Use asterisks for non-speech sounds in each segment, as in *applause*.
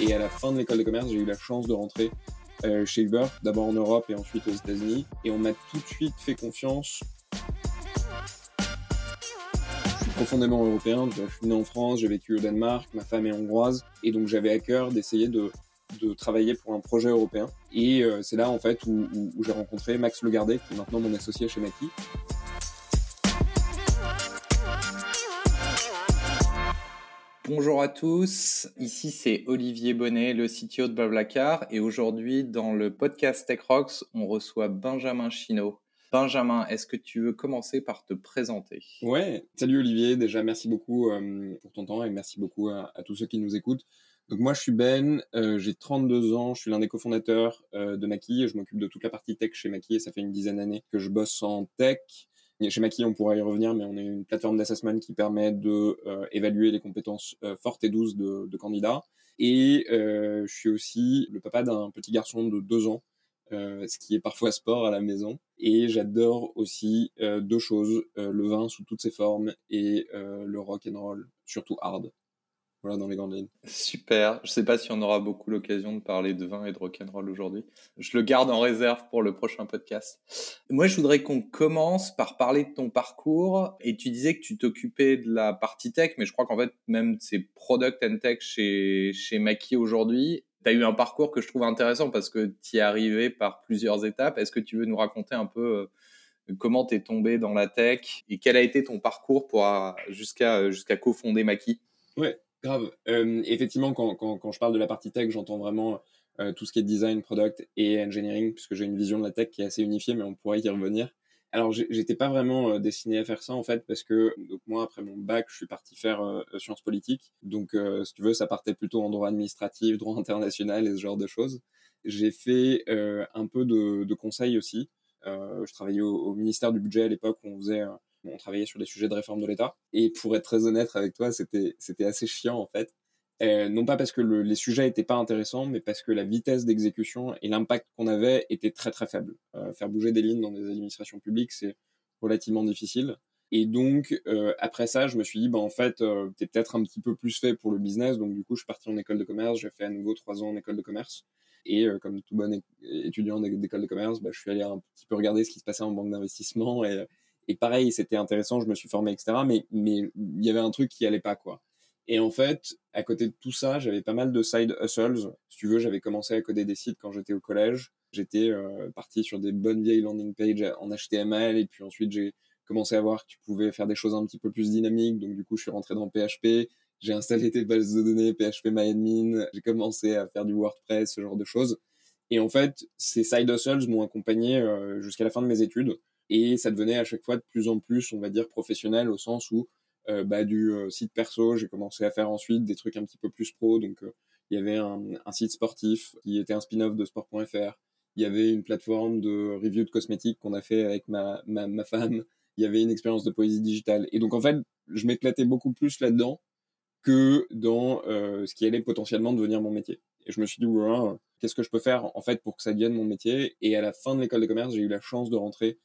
Et à la fin de l'école de commerce, j'ai eu la chance de rentrer euh, chez Uber, d'abord en Europe et ensuite aux États-Unis. Et on m'a tout de suite fait confiance. Je suis profondément européen, je suis né en France, j'ai vécu au Danemark, ma femme est hongroise, et donc j'avais à cœur d'essayer de, travailler pour un projet européen. Et euh, c'est là en fait où, où, où j'ai rencontré Max Legardet, qui est maintenant mon associé chez Maki. Bonjour à tous, ici c'est Olivier Bonnet, le CTO de Blablacar, et aujourd'hui dans le podcast Tech Rocks, on reçoit Benjamin Chino. Benjamin, est-ce que tu veux commencer par te présenter? Ouais, salut Olivier, déjà merci beaucoup euh, pour ton temps et merci beaucoup à, tous ceux qui nous écoutent. Donc moi je suis Ben, euh, j'ai 32 ans, je suis l'un des cofondateurs euh, de Maki et je m'occupe de toute la partie tech chez Maki et ça fait une dizaine d'années que je bosse en tech. Chez Maki, on pourra y revenir, mais on est une plateforme d'assessment qui permet de euh, évaluer les compétences euh, fortes et douces de, candidats. Et euh, je suis aussi le papa d'un petit garçon de deux ans, ce qui est parfois sport à la maison. Et j'adore aussi deux choses le vin sous toutes ses formes et le rock and roll, surtout hard. Voilà dans les grandes lignes. Super. Je sais pas si on aura beaucoup l'occasion de parler de vin et de rock'n'roll aujourd'hui. Je le garde en réserve pour le prochain podcast. Moi, je voudrais qu'on commence par parler de ton parcours. Et tu disais que tu t'occupais de la partie tech, mais je crois qu'en fait, même c'est product and tech chez, chez Maki aujourd'hui. Tu as eu un parcours que je trouve intéressant parce que tu y es arrivé par plusieurs étapes. Est-ce que tu veux nous raconter un peu euh, comment tu es tombé dans la tech et quel a été ton parcours pour jusqu'à jusqu'à cofonder Maki Ouais, Grave. Euh, effectivement, quand, quand, quand, je parle de la partie tech, j'entends vraiment euh, tout ce qui est design, product et engineering, puisque j'ai une vision de la tech qui est assez unifiée, mais on pourrait y revenir. Alors, j'étais pas vraiment euh, destiné à faire ça en fait, parce que donc moi, après mon bac, je suis parti faire euh, sciences politiques. Donc, euh, si tu veux, ça partait plutôt en droit administratif, droit international et ce genre de choses. J'ai fait un peu de, de conseil aussi. je travaillais au, au, ministère du budget à l'époque on faisait on travaillait sur des sujets de réforme de l'État. Et pour être très honnête avec toi, c'était assez chiant en fait. Euh, non pas parce que le, les sujets étaient pas intéressants, mais parce que la vitesse d'exécution et l'impact qu'on avait était très très faible. Euh, faire bouger des lignes dans des administrations publiques, c'est relativement difficile. Et donc euh, après ça, je me suis dit, bah en fait, t'es peut-être un petit peu plus fait pour le business. Donc du coup, je suis parti en école de commerce. J'ai fait à nouveau trois ans en école de commerce. Et comme tout bon étudiant d'école de commerce, bah, je suis allé un petit peu regarder ce qui se passait en banque d'investissement et pareil, c'était intéressant, je me suis formé, etc. Mais mais il y avait un truc qui allait pas, quoi. Et en fait, à côté de tout ça, j'avais pas mal de side hustles. Si tu veux, j'avais commencé à coder des sites quand j'étais au collège. J'étais euh, parti sur des bonnes vieilles landing pages en HTML et puis ensuite j'ai commencé à voir que tu pouvais faire des choses un petit peu plus dynamiques. Donc du coup, je suis rentré dans PHP. J'ai installé des bases de données, PHP MyAdmin. J'ai commencé à faire du WordPress, ce genre de choses. Et en fait, ces side hustles m'ont accompagné euh, jusqu'à la fin de mes études et ça devenait à chaque fois de plus en plus, on va dire, professionnel au sens où euh, bah, du euh, site perso, j'ai commencé à faire ensuite des trucs un petit peu plus pro. Donc, euh, il y avait un, site sportif qui était un spin-off de sport.fr. Il y avait une plateforme de review de cosmétiques qu'on a fait avec ma, ma, ma, femme. Il y avait une expérience de poésie digitale. Et donc, en fait, je m'éclatais beaucoup plus là-dedans que dans ce qui allait potentiellement devenir mon métier. Et je me suis dit, voilà, qu'est-ce que je peux faire en fait pour que ça devienne mon métier? Et à la fin de l'école de commerce, j'ai eu la chance de rentrer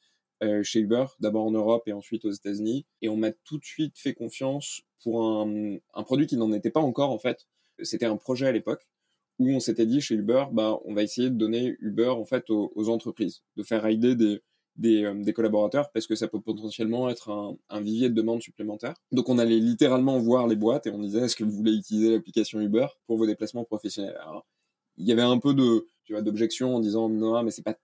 chez Uber, d'abord en Europe et ensuite aux États-Unis. Et on m'a tout de suite fait confiance pour un, un produit qui n'en était pas encore en fait. C'était un projet à l'époque où on s'était dit chez Uber, bah, on va essayer de donner Uber en fait aux, aux entreprises, de faire rider des, des, euh, des, collaborateurs parce que ça peut potentiellement être un, un, vivier de demande supplémentaire. Donc on allait littéralement voir les boîtes et on disait est-ce que vous voulez utiliser l'application Uber pour vos déplacements professionnels? Alors, il y avait un peu de tu vois d'objection en disant non mais c'est pas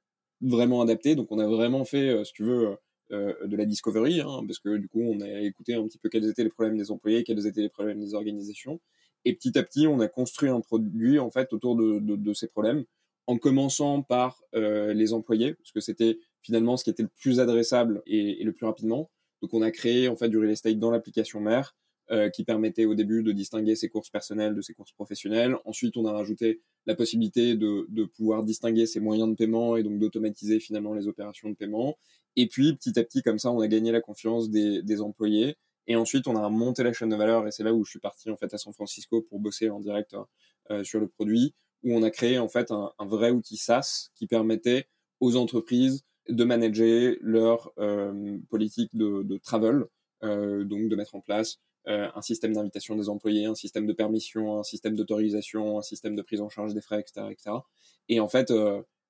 vraiment adapté. Donc on a vraiment fait, euh, si tu veux, euh, de la discovery, hein, parce que du coup on a écouté un petit peu quels étaient les problèmes des employés, quels étaient les problèmes des organisations. Et petit à petit, on a construit un produit en fait autour de, de, de ces problèmes, en commençant par euh, les employés, parce que c'était finalement ce qui était le plus adressable et, et, le plus rapidement. Donc on a créé en fait du real estate dans l'application mère, euh, qui permettait au début de distinguer ses courses personnelles de ses courses professionnelles. Ensuite, on a rajouté la possibilité de, de pouvoir distinguer ses moyens de paiement et donc d'automatiser finalement les opérations de paiement. Et puis, petit à petit, comme ça, on a gagné la confiance des, des employés. Et ensuite, on a monté la chaîne de valeur et c'est là où je suis parti en fait à San Francisco pour bosser en direct euh, sur le produit, où on a créé en fait un, un, vrai outil SaaS qui permettait aux entreprises de manager leur euh, politique de, de travel, euh, donc de mettre en place un système d'invitation des employés, un système de permission, un système d'autorisation, un système de prise en charge des frais, etc., etc. Et en fait,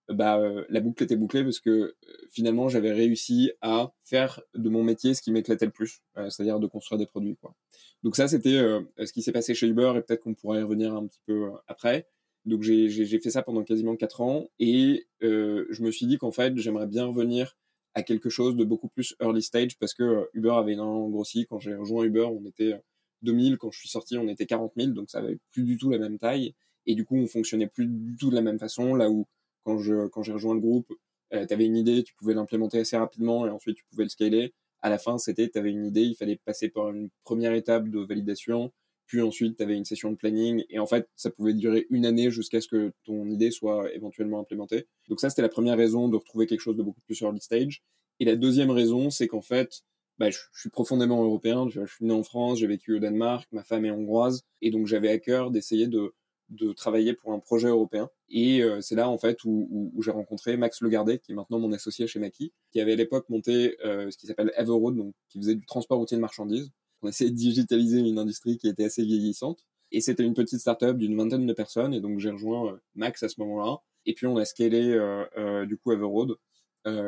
bah, la boucle était bouclée parce que finalement, j'avais réussi à faire de mon métier ce qui m'éclatait le plus, c'est-à-dire de construire des produits. Quoi. Donc ça, c'était ce qui s'est passé chez Uber et peut-être qu'on pourrait y revenir un petit peu après. Donc j'ai fait ça pendant quasiment quatre ans et euh, je me suis dit qu'en fait j'aimerais bien revenir à quelque chose de beaucoup plus early stage parce que euh, Uber avait énormément grossi. Quand j'ai rejoint Uber, on était 2000. Quand je suis sorti, on était 40 000. Donc ça avait plus du tout la même taille. Et du coup, on fonctionnait plus du tout de la même façon. Là où quand je quand j'ai rejoint le groupe, euh, tu avais une idée, tu pouvais l'implémenter assez rapidement et ensuite tu pouvais le scaler. À la fin, c'était tu avais une idée, il fallait passer par une première étape de validation ensuite tu avais une session de planning et en fait ça pouvait durer une année jusqu'à ce que ton idée soit éventuellement implémentée. Donc ça c'était la première raison de retrouver quelque chose de beaucoup plus early stage. Et la deuxième raison c'est qu'en fait bah, je, suis profondément européen, je, suis né en France, j'ai vécu au Danemark, ma femme est hongroise et donc j'avais à cœur d'essayer de, de travailler pour un projet européen. Et euh, c'est là en fait où, où, j'ai rencontré Max Legardet, qui est maintenant mon associé chez Maki, qui avait à l'époque monté euh, ce qui s'appelle Everroad, donc qui faisait du transport routier de marchandises on essayait de digitaliser une industrie qui était assez vieillissante. Et c'était une petite startup d'une vingtaine de personnes. Et donc, j'ai rejoint euh, Max à ce moment-là. Et puis, on a scalé, euh, euh, du coup, Everroad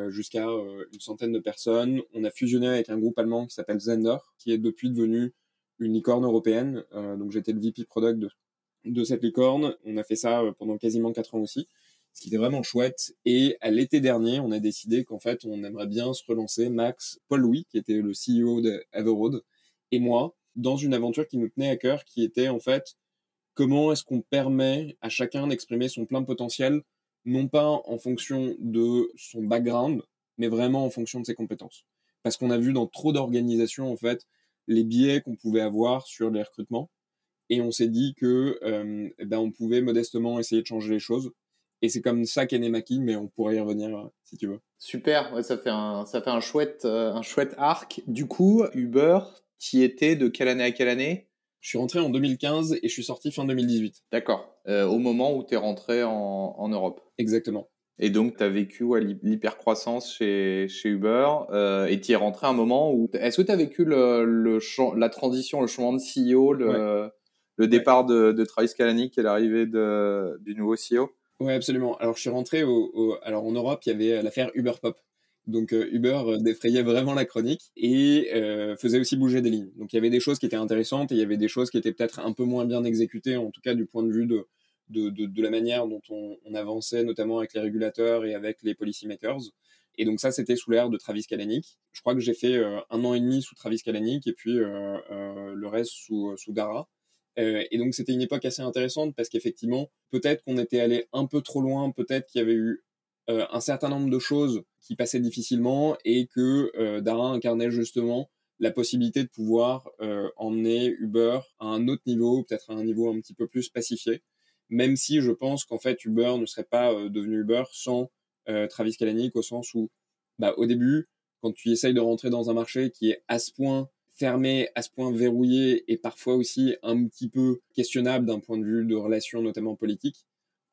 jusqu'à une centaine de personnes. On a fusionné avec un groupe allemand qui s'appelle Zender, qui est depuis devenu une licorne européenne. donc, j'étais le VP product de, de cette licorne. On a fait ça pendant quasiment quatre ans aussi ce qui était vraiment chouette. Et à l'été dernier, on a décidé qu'en fait, on aimerait bien se relancer. Max, Paul Louis, qui était le CEO de Everroad, et moi dans une aventure qui nous tenait à cœur, qui était en fait comment est-ce qu'on permet à chacun d'exprimer son plein potentiel, non pas en fonction de son background, mais vraiment en fonction de ses compétences. Parce qu'on a vu dans trop d'organisations, en fait, les biais qu'on pouvait avoir sur les recrutements. Et on s'est dit que euh, eh ben, on pouvait modestement essayer de changer les choses. Et c'est comme ça qu'est né Maki, mais on pourrait y revenir euh, si tu veux. Super, ça fait ça fait un chouette, euh, un chouette arc. Du coup, Uber, qui était de quelle année à quelle année? Je suis rentré en 2015 et je suis sorti fin 2018. D'accord. Euh, au moment où tu es rentré en, en, Europe. Exactement. Et donc, tu as vécu ouais, l'hypercroissance chez, chez Uber euh, et tu es rentré à un moment où... Est-ce que tu as vécu le, le la transition, le changement de CEO, le, le départ de, de, Travis Kalanick et l'arrivée du nouveau CEO Oui, absolument. Alors, je suis rentré au, alors, en Europe, il y avait l'affaire Uber Pop. Donc euh, Uber euh, défrayait vraiment la chronique et euh, faisait aussi bouger des lignes. Donc il y avait des choses qui étaient intéressantes et il y avait des choses qui étaient peut-être un peu moins bien exécutées, en tout cas du point de vue de, de, de, la manière dont on, avançait, notamment avec les régulateurs et avec les policymakers. Et donc ça, c'était sous l'ère de Travis Kalanick. Je crois que j'ai fait un an et demi sous Travis Kalanick et puis le reste sous, sous Dara. et donc c'était une époque assez intéressante parce qu'effectivement, peut-être qu'on était allé un peu trop loin, peut-être qu'il y avait eu euh, un certain nombre de choses qui passaient difficilement et que euh, Dara incarnait justement la possibilité de pouvoir euh, emmener Uber à un autre niveau, peut-être à un niveau un petit peu plus pacifié, même si je pense qu'en fait Uber ne serait pas devenu Uber sans Travis Kalanick au sens où bah, au début, quand tu essayes de rentrer dans un marché qui est à ce point fermé, à ce point verrouillé et parfois aussi un petit peu questionnable d'un point de vue de relations notamment politiques,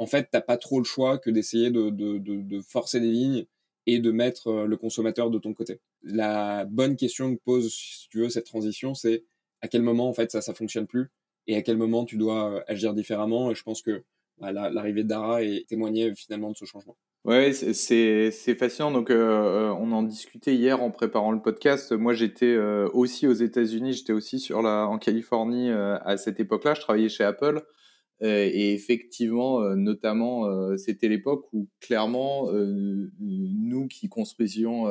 en fait, t'as pas trop le choix que d'essayer de, forcer des lignes et de mettre euh, le consommateur de ton côté. La bonne question que pose, si tu veux, cette transition, c'est à quel moment, en fait, ça, ça fonctionne plus et à quel moment tu dois euh, agir différemment. Et je pense que bah, l'arrivée de Dara est témoignée finalement de ce changement. Ouais, c'est fascinant. Donc, euh, on en discutait hier en préparant le podcast. Moi, j'étais aussi aux États-Unis, j'étais aussi sur la, en Californie à cette époque-là. Je travaillais chez Apple. Euh, et effectivement, euh, notamment, euh, c'était l'époque où clairement, nous qui construisions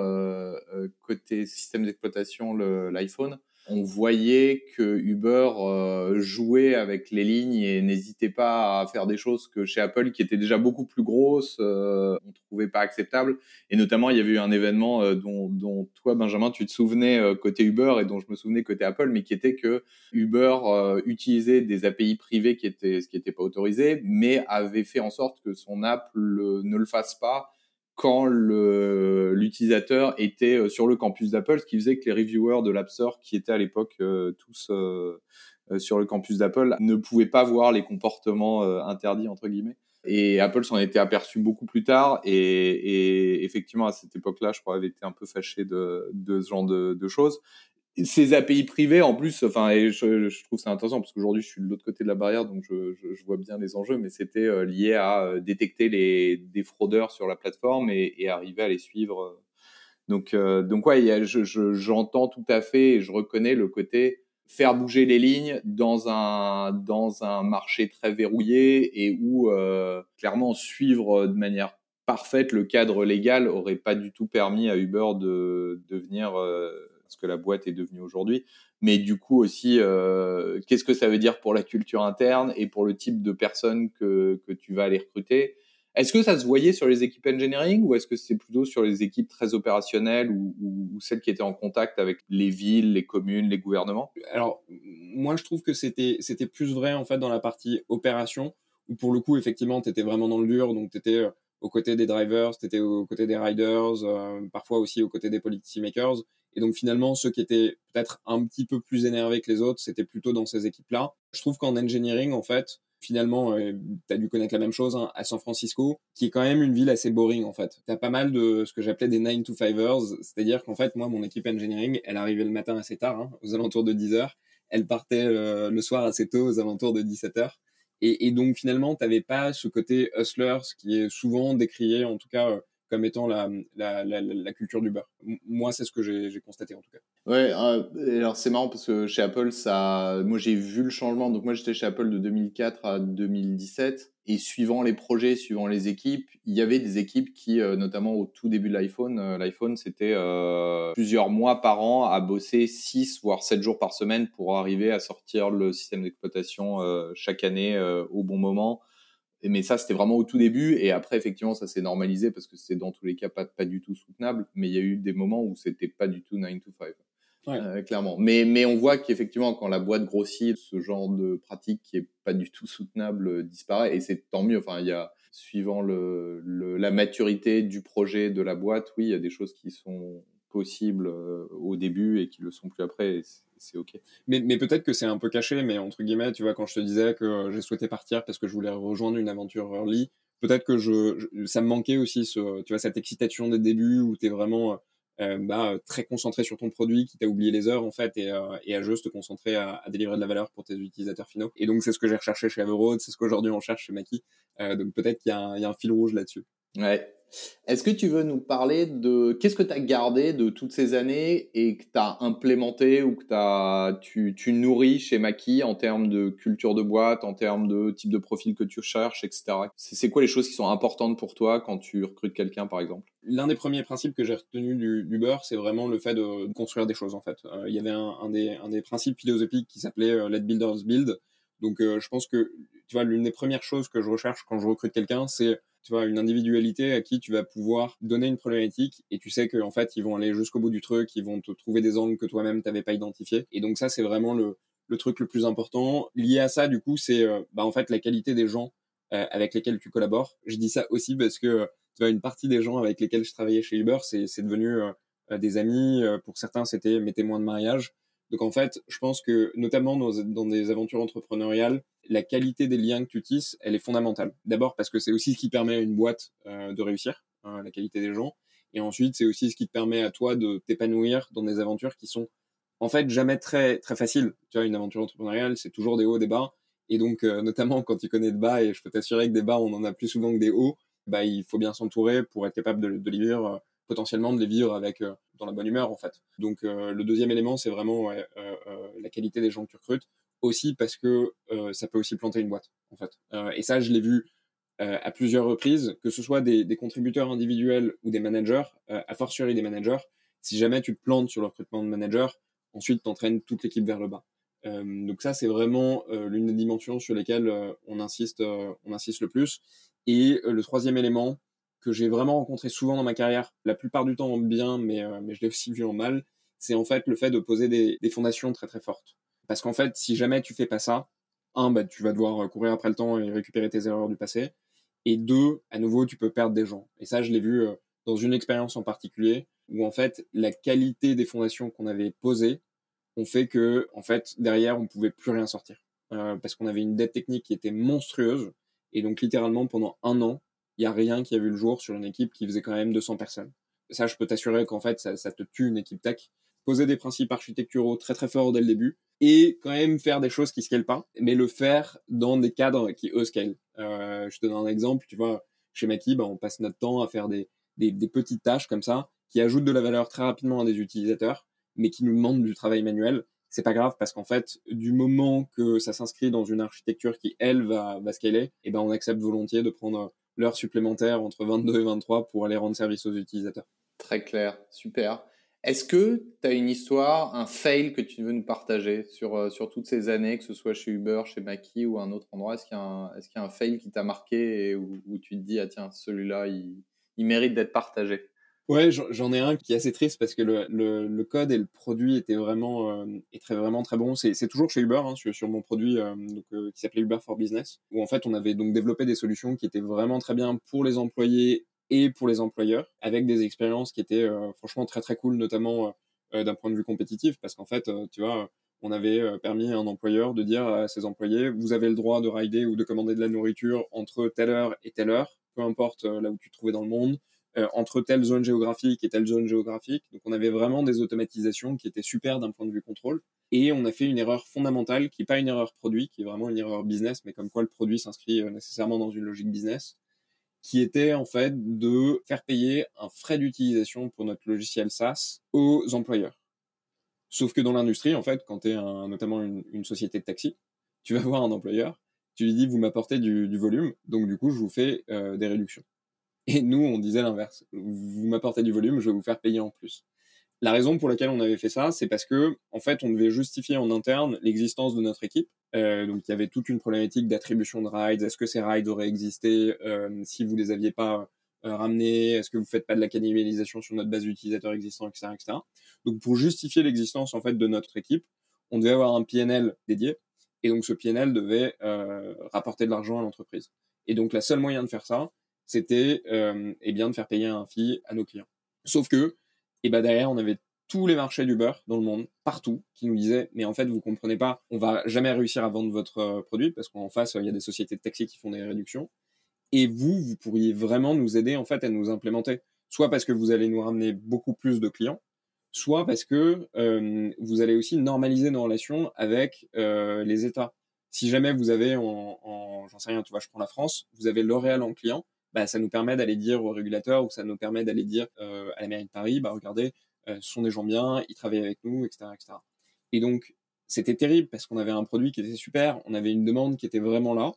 côté système d'exploitation l'iPhone, on voyait que Uber euh, jouait avec les lignes et n'hésitait pas à faire des choses que chez Apple qui étaient déjà beaucoup plus grosses, euh, on trouvait pas acceptable. Et notamment, il y avait eu un événement euh, dont, dont, toi, Benjamin, tu te souvenais euh, côté Uber et dont je me souvenais côté Apple, mais qui était que Uber utilisait des API privées qui étaient ce qui n'était pas autorisé, mais avait fait en sorte que son app ne le fasse pas quand l'utilisateur était euh, sur le campus d'Apple, ce qui faisait que les reviewers de l'App Store, qui étaient à l'époque euh, tous euh, sur le campus d'Apple, ne pouvaient pas voir les comportements interdits, entre guillemets. Et Apple s'en était aperçu beaucoup plus tard. Et, effectivement, à cette époque-là, je crois, elle était un peu fâchée de, ce genre de, choses. Ces API privées, en plus, enfin, et je, je trouve ça intéressant parce qu'aujourd'hui, je suis de l'autre côté de la barrière, donc je, je, je vois bien les enjeux, mais c'était euh, lié à euh, détecter les, des fraudeurs sur la plateforme et, et arriver à les suivre. Donc, euh, donc ouais, j'entends tout à fait et je reconnais le côté faire bouger les lignes dans un dans un marché très verrouillé et où clairement suivre de manière parfaite le cadre légal aurait pas du tout permis à Uber de devenir ce que la boîte est devenue aujourd'hui. Mais du coup aussi, euh, qu'est-ce que ça veut dire pour la culture interne et pour le type de personnes que, que tu vas aller recruter? Est-ce que ça se voyait sur les équipes engineering ou est-ce que c'est plutôt sur les équipes très opérationnelles ou, celles qui étaient en contact avec les villes, les communes, les gouvernements? Alors, moi, je trouve que c'était, c'était plus vrai en fait dans la partie opération où pour le coup, effectivement, tu étais vraiment dans le dur, donc tu étais euh, aux côtés des drivers, tu étais aux côtés des riders, euh, parfois aussi aux côtés des policy makers. Et donc finalement, ceux qui étaient peut-être un petit peu plus énervés que les autres, c'était plutôt dans ces équipes-là. Je trouve qu'en engineering, en fait, finalement, euh, tu as dû connaître la même chose hein, à San Francisco, qui est quand même une ville assez boring en fait. Tu as pas mal de ce que j'appelais des 9 to 5ers, c'est-à-dire qu'en fait, moi, mon équipe engineering, elle arrivait le matin assez tard, hein, aux alentours de 10 heures. Elle partait euh, le soir assez tôt, aux alentours de 17 heures. Et, donc finalement, tu pas ce côté hustlers qui est souvent décrié, en tout cas, euh, comme étant la, culture du beurre. Moi, c'est ce que j'ai constaté en tout cas. Ouais, euh, alors c'est marrant parce que chez Apple, ça, moi j'ai vu le changement. Donc moi j'étais chez Apple de 2004 à 2017 et suivant les projets, suivant les équipes, il y avait des équipes qui, euh, notamment au tout début de l'iPhone, euh, l'iPhone c'était plusieurs mois par an à bosser 6 voire 7 jours par semaine pour arriver à sortir le système d'exploitation chaque année au bon moment mais ça, c'était vraiment au tout début. Et après, effectivement, ça s'est normalisé parce que c'est dans tous les cas pas, pas du tout soutenable. Mais il y a eu des moments où c'était pas du tout 9 to 5. Euh, clairement. Mais, mais on voit qu'effectivement, quand la boîte grossit, ce genre de pratique qui est pas du tout soutenable euh, disparaît. Et c'est tant mieux. Enfin, il y a, suivant le, le, la maturité du projet de la boîte, oui, il y a des choses qui sont possibles euh, au début et qui le sont plus après c'est ok. Mais, mais peut-être que c'est un peu caché, mais entre guillemets, tu vois, quand je te disais que j'ai souhaité partir parce que je voulais rejoindre une aventure early, peut-être que je, ça me manquait aussi ce, tu vois, cette excitation des débuts où tu es vraiment euh, bah, très concentré sur ton produit, qui t'a oublié les heures en fait, et, euh, et à juste te concentrer à, à, délivrer de la valeur pour tes utilisateurs finaux. Et donc c'est ce que j'ai recherché chez Everroad, c'est ce qu'aujourd'hui on cherche chez Maki. Euh, donc peut-être qu'il y, y, a un fil rouge là-dessus. Ouais, est-ce que tu veux nous parler de qu'est-ce que tu as gardé de toutes ces années et que tu as implémenté ou que tu, tu nourris chez Maki en termes de culture de boîte, en termes de type de profil que tu cherches, etc. C'est quoi les choses qui sont importantes pour toi quand tu recrutes quelqu'un, par exemple? L'un des premiers principes que j'ai retenu du, du beurre, c'est vraiment le fait de, construire des choses, en fait. Euh, il y avait un, un, des, un, des, principes philosophiques qui s'appelait euh, Let Builders Build. Donc, euh, je pense que, tu vois, l'une des premières choses que je recherche quand je recrute quelqu'un, c'est tu vois, une individualité à qui tu vas pouvoir donner une problématique et tu sais qu'en en fait, ils vont aller jusqu'au bout du truc, ils vont te trouver des angles que toi-même t'avais pas identifiés. Et donc ça, c'est vraiment le, le truc le plus important. Lié à ça, du coup, c'est euh, bah, en fait la qualité des gens euh, avec lesquels tu collabores. Je dis ça aussi parce que tu vois, une partie des gens avec lesquels je travaillais chez Uber, c'est devenu euh, des amis. pour certains, c'était mes témoins de mariage. Donc en fait, je pense que notamment dans, des aventures entrepreneuriales, la qualité des liens que tu tisses, elle est fondamentale. D'abord parce que c'est aussi ce qui permet à une boîte euh, de réussir, hein, la qualité des gens. Et ensuite, c'est aussi ce qui te permet à toi de t'épanouir dans des aventures qui sont en fait jamais très très faciles. Tu vois, une aventure entrepreneuriale, c'est toujours des hauts, des bas. Et donc, euh, notamment quand tu connais de bas, et je peux t'assurer que des bas, on en a plus souvent que des hauts, bah, il faut bien s'entourer pour être capable de, de vivre, potentiellement de les vivre avec dans la bonne humeur, en fait. Donc, le deuxième élément, c'est vraiment la qualité des gens que tu recrutes aussi parce que euh, ça peut aussi planter une boîte, en fait. Euh, et ça, je l'ai vu euh, à plusieurs reprises, que ce soit des, contributeurs individuels ou des managers, à fortiori des managers. Si jamais tu te plantes sur le recrutement de manager, ensuite t'entraînes toute l'équipe vers le bas. donc ça, c'est vraiment l'une des dimensions sur lesquelles on insiste, on insiste le plus. Et le troisième élément que j'ai vraiment rencontré souvent dans ma carrière, la plupart du temps en bien, mais, mais je l'ai aussi vu en mal, c'est en fait le fait de poser des, des fondations très très fortes. Parce qu'en fait, si jamais tu fais pas ça, un, bah, tu vas devoir courir après le temps et récupérer tes erreurs du passé. Et deux, à nouveau, tu peux perdre des gens. Et ça, je l'ai vu euh, dans une expérience en particulier, où en fait, la qualité des fondations qu'on avait posées ont fait que, en fait, derrière, on pouvait plus rien sortir. Euh, parce qu'on avait une dette technique qui était monstrueuse. Et donc, littéralement, pendant un an, il y a rien qui a vu le jour sur une équipe qui faisait quand même 200 personnes. Ça, je peux t'assurer qu'en fait, ça, te tue une équipe tech poser des principes architecturaux très très forts dès le début et quand même faire des choses qui scalent pas, mais le faire dans des cadres qui eux scalent. Euh, je te donne un exemple, tu vois, chez Maki, bah, on passe notre temps à faire des, des, des, petites tâches comme ça qui ajoutent de la valeur très rapidement à des utilisateurs, mais qui nous demandent du travail manuel. C'est pas grave parce qu'en fait, du moment que ça s'inscrit dans une architecture qui elle va, va scaler, et eh ben on accepte volontiers de prendre l'heure supplémentaire entre 22 et 23 pour aller rendre service aux utilisateurs. Très clair, super. Est-ce que tu as une histoire, un fail que tu veux nous partager sur, euh, toutes ces années, que ce soit chez Uber, chez Maki ou un autre endroit? Est-ce qu'il y, a un fail qui t'a marqué et où, tu te dis, ah tiens, celui-là, il, il, mérite d'être partagé? Ouais, j'en ai un qui est assez triste parce que le, le, code et le produit étaient vraiment, euh, très, vraiment très bons. C'est toujours chez Uber, hein, sur, mon produit euh, donc, qui s'appelait Uber for Business, où en fait on avait donc développé des solutions qui étaient vraiment très bien pour les employés et pour les employeurs, avec des expériences qui étaient euh, franchement très très cool, notamment euh, euh, d'un point de vue compétitif, parce qu'en fait, tu vois, on avait permis à un employeur de dire à ses employés, vous avez le droit de rider ou de commander de la nourriture entre telle heure et telle heure, peu importe là où tu te trouvais dans le monde, entre telle zone géographique et telle zone géographique. Donc on avait vraiment des automatisations qui étaient super d'un point de vue contrôle. Et on a fait une erreur fondamentale, qui n'est pas une erreur produit, qui est vraiment une erreur business, mais comme quoi le produit s'inscrit nécessairement dans une logique business qui était en fait de faire payer un frais d'utilisation pour notre logiciel SaaS aux employeurs. Sauf que dans l'industrie, en fait, quand tu es notamment une, société de taxi, tu vas voir un employeur, tu lui dis vous m'apportez du, volume, donc du coup je vous fais euh, des réductions. Et nous, on disait l'inverse. Vous m'apportez du volume, je vais vous faire payer en plus. La raison pour laquelle on avait fait ça, c'est parce que, en fait, on devait justifier en interne l'existence de notre équipe. Euh, donc, il y avait toute une problématique d'attribution de rides. Est-ce que ces rides auraient existé euh, si vous les aviez pas euh, ramenés Est-ce que vous faites pas de la cannibalisation sur notre base d'utilisateurs existants, etc., etc. Donc, pour justifier l'existence en fait de notre équipe, on devait avoir un PNL dédié. Et donc, ce PNL devait euh, rapporter de l'argent à l'entreprise. Et donc, la seule moyen de faire ça, c'était euh, eh bien de faire payer un fee à nos clients. Sauf que et bah derrière, on avait tous les marchés du beurre dans le monde, partout, qui nous disaient mais en fait vous comprenez pas, on va jamais réussir à vendre votre euh, produit parce qu'en face il y a des sociétés de taxi qui font des réductions. Et vous, vous pourriez vraiment nous aider en fait à nous implémenter, soit parce que vous allez nous ramener beaucoup plus de clients, soit parce que euh, vous allez aussi normaliser nos relations avec euh, les États. Si jamais vous avez en, en j'en sais rien, tu vois, je prends la France, vous avez L'Oréal en client, bah, ça nous permet d'aller dire aux régulateurs ou ça nous permet d'aller dire euh, à la mairie de Paris, bah regardez, euh, ce sont des gens bien, ils travaillent avec nous, etc., etc. Et donc c'était terrible parce qu'on avait un produit qui était super, on avait une demande qui était vraiment là,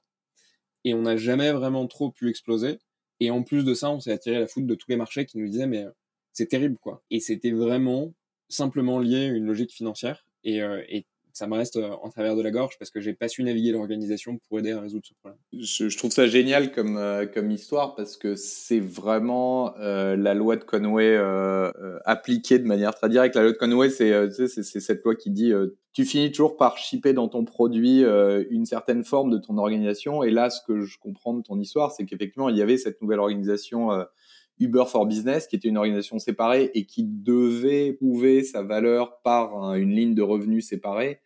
et on n'a jamais vraiment trop pu exploser. Et en plus de ça, on s'est attiré la foudre de tous les marchés qui nous disaient mais c'est terrible quoi. Et c'était vraiment simplement lié à une logique financière. Et, euh, et ça me reste euh, en travers de la gorge parce que j'ai pas su naviguer l'organisation pour aider à résoudre ce problème. Je, je trouve ça génial comme, euh, comme histoire parce que c'est vraiment euh, la loi de Conway euh, euh, appliquée de manière très directe. La loi de Conway, c'est c'est cette loi qui dit tu finis toujours par shipper dans ton produit une certaine forme de ton organisation. Et là, ce que je comprends de ton histoire, c'est qu'effectivement, il y avait cette nouvelle organisation Uber for Business, qui était une organisation séparée et qui devait prouver sa valeur par une ligne de revenus séparée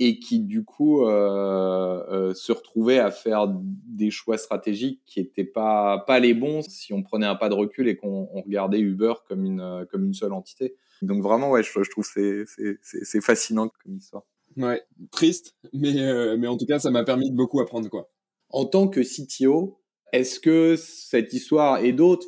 et qui du coup euh, euh, se retrouvait à faire des choix stratégiques qui n'étaient pas pas les bons si on prenait un pas de recul et qu'on regardait Uber comme une comme une seule entité. Donc vraiment ouais, je, je trouve c'est c'est fascinant comme histoire. Ouais, triste, mais euh, mais en tout cas ça m'a permis de beaucoup apprendre quoi. En tant que CTO, est-ce que cette histoire et d'autres,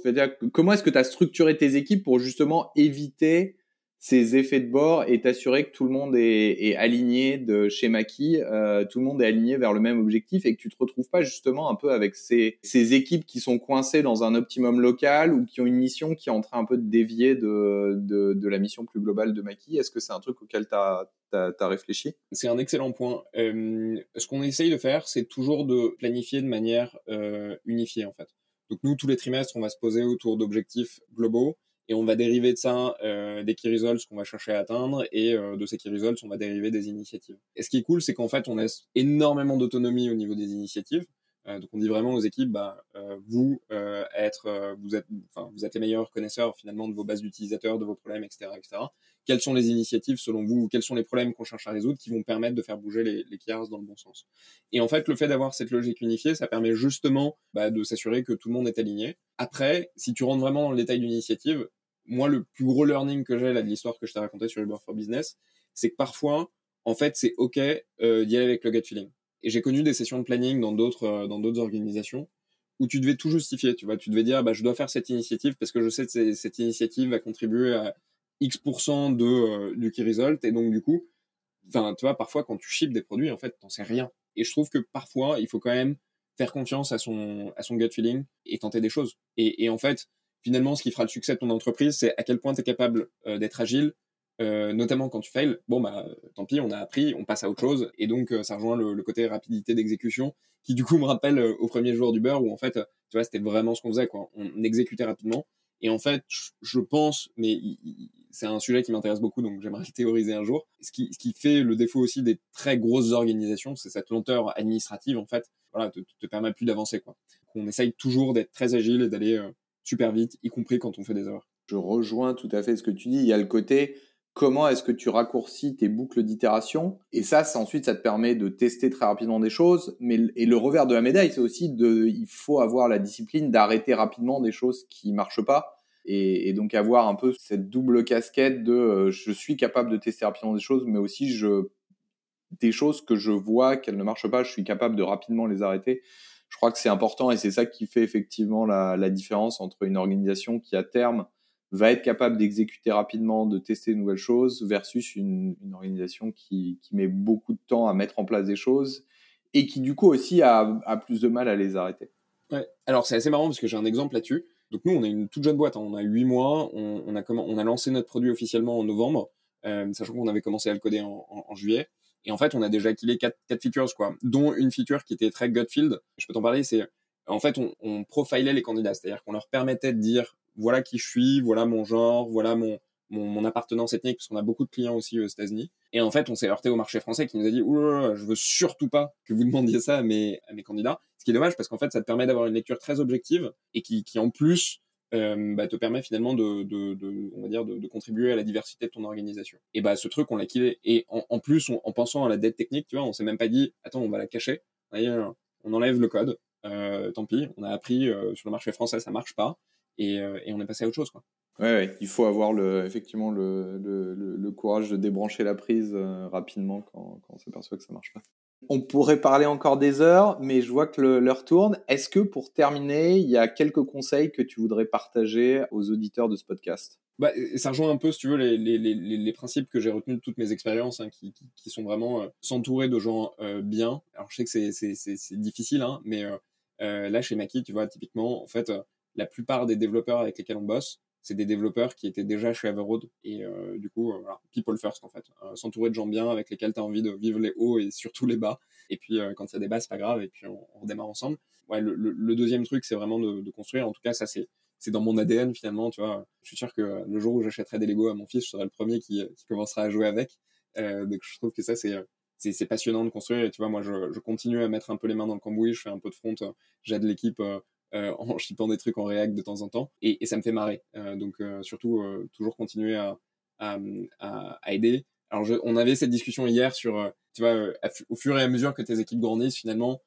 comment est-ce que tu as structuré tes équipes pour justement éviter ces effets de bord et t'assurer que tout le monde est, est, aligné de chez Maki, euh, tout le monde est aligné vers le même objectif et que tu te retrouves pas justement un peu avec ces, ces équipes qui sont coincées dans un optimum local ou qui ont une mission qui est en train un peu de dévier de, de, de la mission plus globale de Maki. Est-ce que c'est un truc auquel tu as, as, réfléchi? C'est un excellent point. Euh, ce qu'on essaye de faire, c'est toujours de planifier de manière euh, unifiée en fait. Donc nous, tous les trimestres, on va se poser autour d'objectifs globaux et on va dériver de ça euh, des key results qu'on va chercher à atteindre et euh, de ces key results on va dériver des initiatives. Et ce qui est cool c'est qu'en fait on laisse énormément d'autonomie au niveau des initiatives. Euh, donc on dit vraiment aux équipes, bah, euh, vous euh, être, vous êtes, enfin, vous êtes les meilleurs connaisseurs finalement de vos bases d'utilisateurs, de vos problèmes, etc., etc. Quelles sont les initiatives selon vous Quels sont les problèmes qu'on cherche à résoudre qui vont permettre de faire bouger les, les dans le bon sens? Et en fait, le fait d'avoir cette logique unifiée, ça permet justement bah, de s'assurer que tout le monde est aligné. Après, si tu rentres vraiment dans le détail d'une initiative, moi, le plus gros learning que j'ai là de l'histoire que je t'ai raconté sur Uber for Business, c'est que parfois, en fait, c'est OK euh, d'y aller avec le gut feeling. Et j'ai connu des sessions de planning dans d'autres euh, dans d'autres organisations où tu devais tout justifier. Tu vois, tu devais dire, bah, je dois faire cette initiative parce que je sais que cette initiative va contribuer à X% de, euh, du key result. Et donc, du coup, enfin, tu vois, parfois, quand tu ships des produits, en fait, t'en sais rien. Et je trouve que parfois, il faut quand même faire confiance à son, à son gut feeling et tenter des choses. Et, et en fait, finalement, ce qui fera le succès de ton entreprise, c'est à quel point tu es capable euh, d'être agile, euh, notamment quand tu fails. Bon, bah, tant pis, on a appris, on passe à autre chose. Et donc, euh, ça rejoint le, côté rapidité d'exécution, qui du coup me rappelle euh, au premier jour du beurre, où en fait, tu vois, c'était vraiment ce qu'on faisait, quoi. On exécutait rapidement. Et en fait, je pense, mais c'est un sujet qui m'intéresse beaucoup, donc j'aimerais *laughs* le théoriser un jour. Ce qui, ce qui fait le défaut aussi des très grosses organisations, c'est cette lenteur administrative, en fait, voilà, te, te permet plus d'avancer, quoi. On essaye toujours d'être très agile et d'aller super vite, y compris quand on fait des erreurs. Je rejoins tout à fait ce que tu dis. Il y a le côté comment est-ce que tu raccourcis tes boucles d'itération. Et ça ensuite ça te permet de tester très rapidement des choses. Mais et le revers de la médaille c'est aussi de il faut avoir la discipline d'arrêter rapidement des choses qui marchent pas. Et, et, donc avoir un peu cette double casquette de euh, je suis capable de tester rapidement des choses mais aussi je des choses que je vois qu'elles ne marchent pas je suis capable de rapidement les arrêter. Je crois que c'est important et c'est ça qui fait effectivement la, la différence entre une organisation qui à terme va être capable d'exécuter rapidement, de tester de nouvelles choses, versus une, une organisation qui, qui, met beaucoup de temps à mettre en place des choses et qui du coup aussi a, a plus de mal à les arrêter. Ouais. Alors c'est assez marrant parce que j'ai un exemple là-dessus. Donc nous, on est une toute jeune boîte, hein. on a huit mois, on, on, a comment, on a lancé notre produit officiellement en novembre, euh, sachant qu'on avait commencé à le coder en, en, juillet. Et en fait, on a déjà killé quatre, quatre features, quoi, dont une feature qui était très gut field. Je peux t'en parler, c'est en fait, on, on profilait les candidats, c'est-à-dire qu'on leur permettait de dire voilà qui je suis, voilà mon genre, voilà mon, mon, mon appartenance ethnique, parce qu'on a beaucoup de clients aussi aux États-Unis. Et en fait, on s'est heurté au marché français qui nous a dit Ouh, je veux surtout pas que vous demandiez ça à mes, à mes candidats. Ce qui est dommage parce qu'en fait, ça te permet d'avoir une lecture très objective et qui, qui en plus euh, bah, te permet finalement de, de, de, on va dire, de, de, contribuer à la diversité de ton organisation. Et bah, ce truc, on l'a killé. Et en, en plus, en pensant à la dette technique, tu vois, on s'est même pas dit, attends, on va la cacher. On enlève le code. Euh, tant pis. On a appris euh, sur le marché français, ça marche pas et, euh, et on est passé à autre chose. Quoi. Ouais, ouais, il faut avoir le, effectivement le, le, le, courage de débrancher la prise euh, rapidement quand, quand on s'aperçoit que ça marche pas. On pourrait parler encore des heures, mais je vois que l'heure tourne. Est-ce que pour terminer, il y a quelques conseils que tu voudrais partager aux auditeurs de ce podcast? Bah, ça rejoint un peu, si tu veux, les, les, les, les principes que j'ai retenus de toutes mes expériences, hein, qui, qui, qui, sont vraiment euh, s'entourer de gens euh, bien. Alors je sais que c'est difficile, hein, mais là chez Maki, tu vois, typiquement, en fait, la plupart des développeurs avec lesquels on bosse, c'est des développeurs qui étaient déjà chez Everroad et euh, du coup, euh, voilà, people first en fait. Euh, S'entourer de gens bien avec lesquels tu as envie de vivre les hauts et surtout les bas. Et puis euh, quand il y a des bas, c'est pas grave et puis on, on redémarre ensemble. Ouais, le, le, le deuxième truc, c'est vraiment de, de, construire. En tout cas, ça c'est c'est dans mon ADN finalement, tu vois. Je suis sûr que le jour où j'achèterai des Lego à mon fils, je serai le premier qui, qui commencera à jouer avec. donc je trouve que ça c'est c'est passionnant de construire et tu vois moi je, je, continue à mettre un peu les mains dans le cambouis je fais un peu de front j'aide l'équipe euh, *laughs* en shippant des trucs en React de temps en temps. Et, et ça me fait marrer. Euh, donc euh, surtout, euh, toujours continuer à, à, à, à aider. Alors je, on avait cette discussion hier sur, euh, tu vois, au fur et à mesure que tes équipes grandissent, finalement,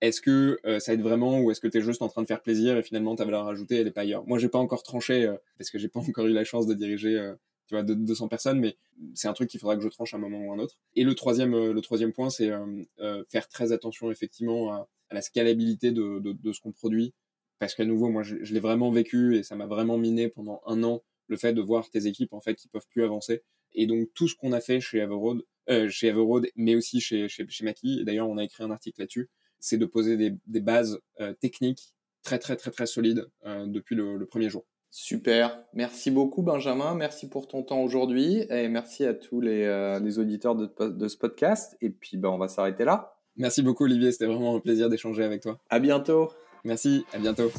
est-ce que ça aide vraiment ou est-ce que tu es juste en train de faire plaisir et finalement ta valeur ajoutée elle est pas ailleurs? Moi j'ai pas encore tranché parce que j'ai pas *laughs* encore eu la chance de diriger tu vois, de 200 personnes, mais c'est un truc qu'il faudra que je tranche à un moment ou un autre. Et le troisième, troisième point, c'est euh, faire très attention effectivement à, à la scalabilité de, ce qu'on produit parce qu'à nouveau, moi, je, l'ai vraiment vécu et ça m'a vraiment miné pendant un an le fait de voir tes équipes en fait qui peuvent plus avancer. Et donc tout ce qu'on a fait chez Everroad, euh, chez Everroad, mais aussi chez chez, chez d'ailleurs on a écrit un article là-dessus, c'est de poser des, bases euh, techniques très très très très solides euh, depuis le, premier jour. Super, merci beaucoup Benjamin, merci pour ton temps aujourd'hui et merci à tous les, euh, les auditeurs de, de, ce podcast. Et puis ben, on va s'arrêter là. Merci beaucoup Olivier, c'était vraiment un plaisir d'échanger avec toi. À bientôt. Merci, à bientôt.